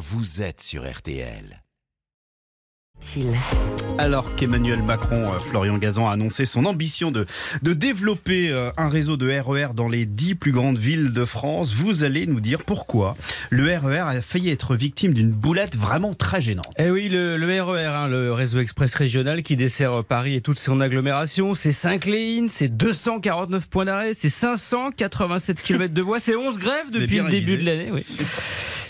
vous êtes sur RTL. Alors qu'Emmanuel Macron, euh, Florian Gazan, a annoncé son ambition de, de développer euh, un réseau de RER dans les dix plus grandes villes de France, vous allez nous dire pourquoi le RER a failli être victime d'une boulette vraiment très gênante. Eh oui, le, le RER, hein, le réseau express régional qui dessert Paris et toute son agglomération, c'est 5 lignes, c'est 249 points d'arrêt, c'est 587 km de voies, c'est 11 grèves depuis le début révisé. de l'année. Oui.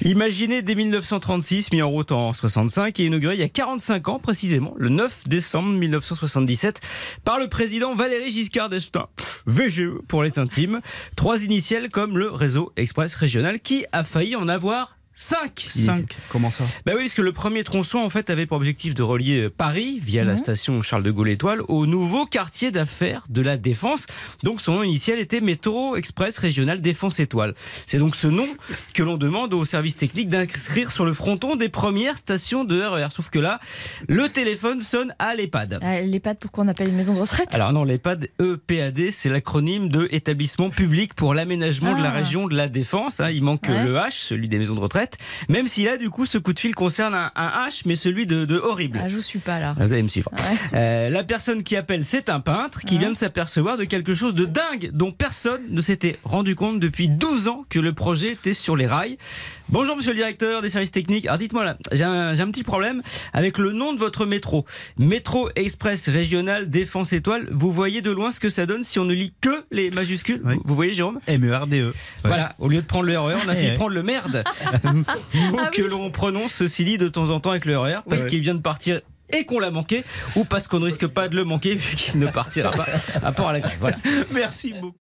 Imaginé dès 1936, mis en route en 65 et inauguré il y a 45 ans précisément, le 9 décembre 1977, par le président Valéry Giscard d'Estaing. VGE pour les intimes. Trois initiales comme le réseau express régional qui a failli en avoir 5. 5, comment ça Bah oui, parce que le premier tronçon en fait avait pour objectif de relier Paris via la station Charles de Gaulle Étoile au nouveau quartier d'affaires de la Défense. Donc son nom initial était Métro Express Régional Défense Étoile. C'est donc ce nom que l'on demande au service technique d'inscrire sur le fronton des premières stations de RER. Sauf que là, le téléphone sonne à l'EHPAD. Euh, L'EHPAD, pourquoi on appelle une maison de retraite? Alors non, l'EHPAD, EPAD, c'est l'acronyme de Établissement public pour l'aménagement de la Ah. région de la Défense. hein. Il manque Ouais. le H, celui des maisons de retraite. Même si là, du coup, ce coup de fil concerne un, un H, mais celui de, de horrible. Ah, je vous suis pas là. Ah, Vous allez me suivre. Ouais. Euh, la personne qui appelle, c'est un peintre qui Ouais. vient de s'apercevoir de quelque chose de dingue dont personne ne s'était rendu compte depuis 12 ans que le projet était sur les rails. Bonjour monsieur le directeur des services techniques. Alors dites-moi là, j'ai un, j'ai un petit problème avec le nom de votre métro. Métro Express Régional Défense Étoile. Vous voyez de loin ce que ça donne si on ne lit que les majuscules? Oui. vous, voyez Jérôme? M-E-R-D-E. Voilà, au lieu de prendre le RER, on a fait prendre le merde. Mot Ah que oui. l'on prononce, ceci dit, de temps en temps avec le RER, parce qu'il vient de partir et qu'on l'a manqué, ou parce qu'on ne risque pas de le manquer vu qu'il ne partira pas à part à la grève. Voilà. Merci beaucoup.